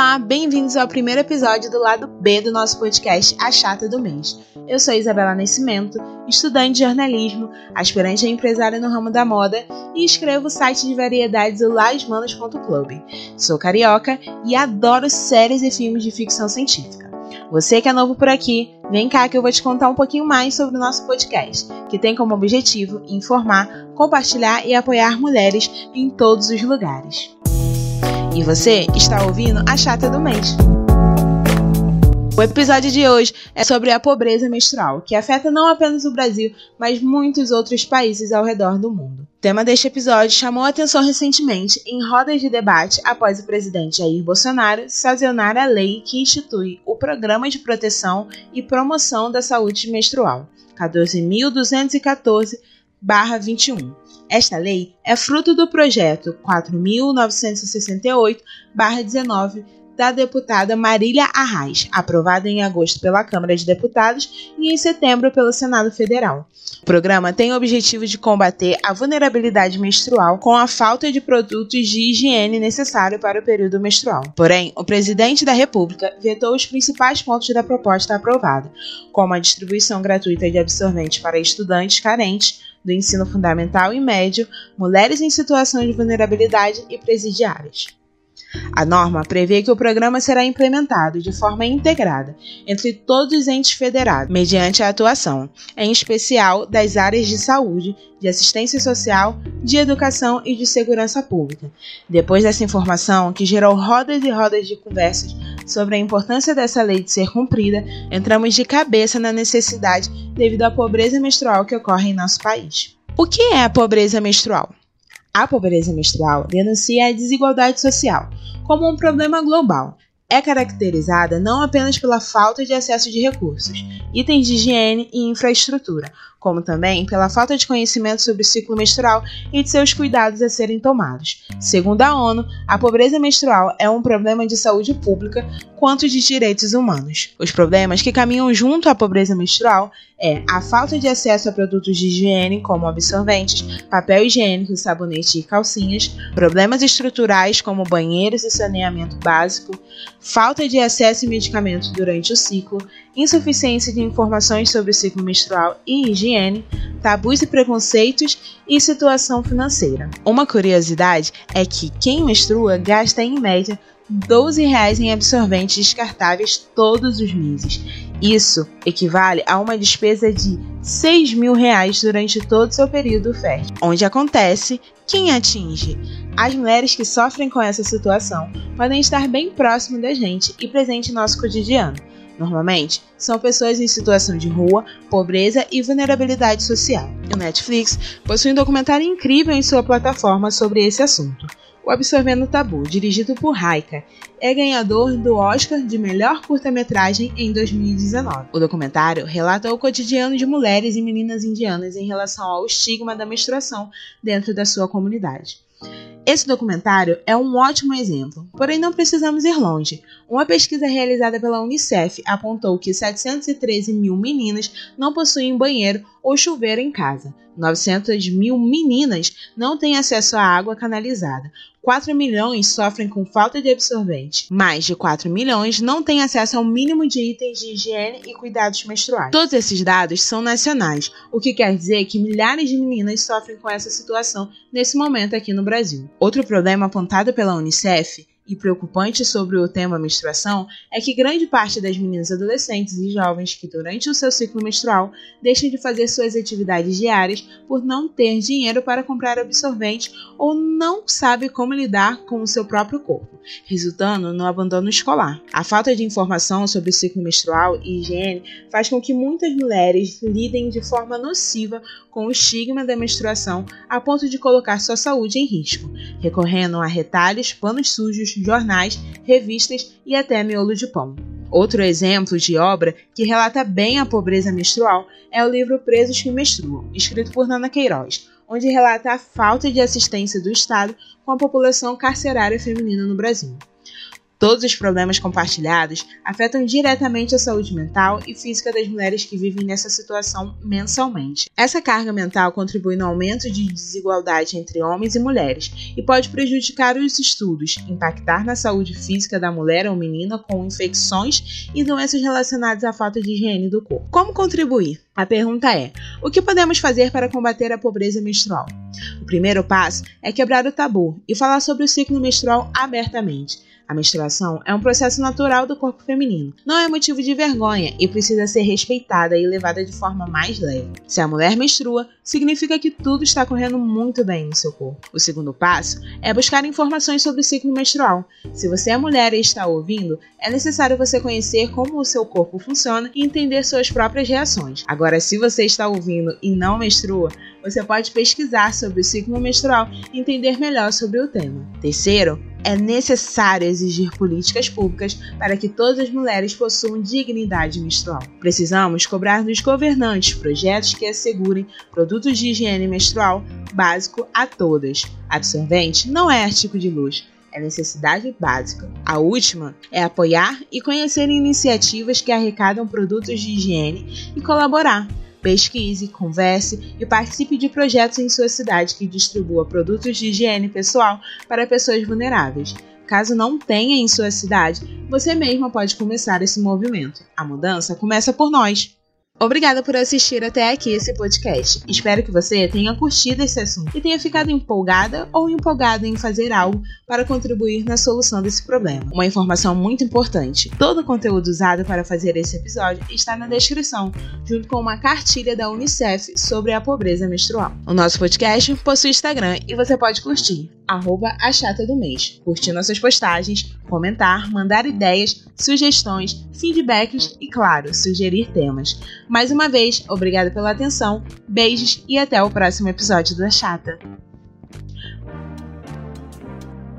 Olá, bem-vindos ao primeiro episódio do lado B do nosso podcast A Chata do Mês. Eu sou Isabela Nascimento, estudante de jornalismo, aspirante a empresária no ramo da moda e escrevo o site de variedades o lasmanas.club. Sou carioca e adoro séries e filmes de ficção científica. Você que é novo por aqui, vem cá que eu vou te contar um pouquinho mais sobre o nosso podcast, que tem como objetivo informar, compartilhar e apoiar mulheres em todos os lugares. E você está ouvindo a Chata do Mês. O episódio de hoje é sobre a pobreza menstrual, que afeta não apenas o Brasil, mas muitos outros países ao redor do mundo. O tema deste episódio chamou atenção recentemente em rodas de debate após o presidente Jair Bolsonaro sancionar a lei que institui o Programa de Proteção e Promoção da Saúde Menstrual, 14.214-21 esta lei é fruto do projeto 4.968-19 da deputada Marília Arraes, aprovado em agosto pela Câmara de Deputados e em setembro pelo Senado Federal. O programa tem o objetivo de combater a vulnerabilidade menstrual com a falta de produtos de higiene necessário para o período menstrual. Porém, o presidente da República vetou os principais pontos da proposta aprovada, como a distribuição gratuita de absorventes para estudantes carentes do ensino fundamental e médio, mulheres em situação de vulnerabilidade e presidiárias. A norma prevê que o programa será implementado de forma integrada entre todos os entes federados, mediante a atuação, em especial das áreas de saúde, de assistência social, de educação e de segurança pública. Depois dessa informação, que gerou rodas e rodas de conversas sobre a importância dessa lei de ser cumprida, entramos de cabeça na necessidade devido à pobreza menstrual que ocorre em nosso país. O que é a pobreza menstrual? A pobreza menstrual denuncia a desigualdade social como um problema global. É caracterizada não apenas pela falta de acesso de recursos, itens de higiene e infraestrutura, como também pela falta de conhecimento sobre o ciclo menstrual e de seus cuidados a serem tomados. Segundo a ONU, a pobreza menstrual é um problema de saúde pública quanto de direitos humanos. Os problemas que caminham junto à pobreza menstrual é a falta de acesso a produtos de higiene, como absorventes, papel higiênico, sabonete e calcinhas, problemas estruturais como banheiros e saneamento básico, falta de acesso a medicamentos durante o ciclo, insuficiência de informações sobre o ciclo menstrual e higiene, tabus e preconceitos e situação financeira. Uma curiosidade é que quem menstrua gasta em média 12 reais em absorventes descartáveis todos os meses. Isso equivale a uma despesa de 6 mil reais durante todo o seu período fértil. Onde acontece, quem atinge? As mulheres que sofrem com essa situação podem estar bem próximo da gente e presente em nosso cotidiano. Normalmente, são pessoas em situação de rua, pobreza e vulnerabilidade social. O Netflix possui um documentário incrível em sua plataforma sobre esse assunto. O Absorvendo o Tabu, dirigido por Raika, é ganhador do Oscar de melhor curta-metragem em 2019. O documentário relata o cotidiano de mulheres e meninas indianas em relação ao estigma da menstruação dentro da sua comunidade. Esse documentário é um ótimo exemplo, porém não precisamos ir longe. Uma pesquisa realizada pela Unicef apontou que 713 mil meninas não possuem banheiro ou chuveiro em casa. 900 mil meninas não têm acesso à água canalizada. 4 milhões sofrem com falta de absorvente. Mais de 4 milhões não têm acesso ao mínimo de itens de higiene e cuidados menstruais. Todos esses dados são nacionais, o que quer dizer que milhares de meninas sofrem com essa situação nesse momento aqui no Brasil. Outro problema apontado pela Unicef e preocupante sobre o tema menstruação é que grande parte das meninas adolescentes e jovens que durante o seu ciclo menstrual deixam de fazer suas atividades diárias por não ter dinheiro para comprar absorvente ou não sabe como lidar com o seu próprio corpo, resultando no abandono escolar. A falta de informação sobre o ciclo menstrual e higiene faz com que muitas mulheres lidem de forma nociva com o estigma da menstruação a ponto de colocar sua saúde em risco, recorrendo a retalhos, panos sujos, jornais, revistas e até miolo de pão. Outro exemplo de obra que relata bem a pobreza menstrual é o livro Presos que Menstruam, escrito por Nana Queiroz, onde relata a falta de assistência do Estado com a população carcerária feminina no Brasil. Todos os problemas compartilhados afetam diretamente a saúde mental e física das mulheres que vivem nessa situação mensalmente. Essa carga mental contribui no aumento de desigualdade entre homens e mulheres e pode prejudicar os estudos, impactar na saúde física da mulher ou menina com infecções e doenças relacionadas à falta de higiene do corpo. Como contribuir? A pergunta é: o que podemos fazer para combater a pobreza menstrual? O primeiro passo é quebrar o tabu e falar sobre o ciclo menstrual abertamente. A menstruação é um processo natural do corpo feminino. Não é motivo de vergonha e precisa ser respeitada e levada de forma mais leve. Se a mulher menstrua, significa que tudo está correndo muito bem no seu corpo. O segundo passo é buscar informações sobre o ciclo menstrual. Se você é mulher e está ouvindo, é necessário você conhecer como o seu corpo funciona e entender suas próprias reações. Agora, se você está ouvindo e não menstrua, você pode pesquisar sobre o ciclo menstrual e entender melhor sobre o tema. Terceiro, é necessário exigir políticas públicas para que todas as mulheres possuam dignidade menstrual. Precisamos cobrar dos governantes projetos que assegurem produtos de higiene menstrual básico a todas. Absorvente não é artigo de luxo, é necessidade básica. A última é apoiar e conhecer iniciativas que arrecadam produtos de higiene e colaborar Pesquise, converse e participe de projetos em sua cidade que distribua produtos de higiene pessoal para pessoas vulneráveis. Caso não tenha em sua cidade, você mesma pode começar esse movimento. A mudança começa por nós. Obrigada por assistir até aqui esse podcast. Espero que você tenha curtido esse assunto e tenha ficado empolgada ou empolgado em fazer algo para contribuir na solução desse problema. Uma informação muito importante: todo o conteúdo usado para fazer esse episódio está na descrição, junto com uma cartilha da Unicef sobre a pobreza menstrual. O nosso podcast possui Instagram e você pode curtir arroba a chata do mês, curtir nossas postagens, comentar, mandar ideias, sugestões, feedbacks e, claro, sugerir temas. Mais uma vez, obrigada pela atenção, beijos e até o próximo episódio da Chata.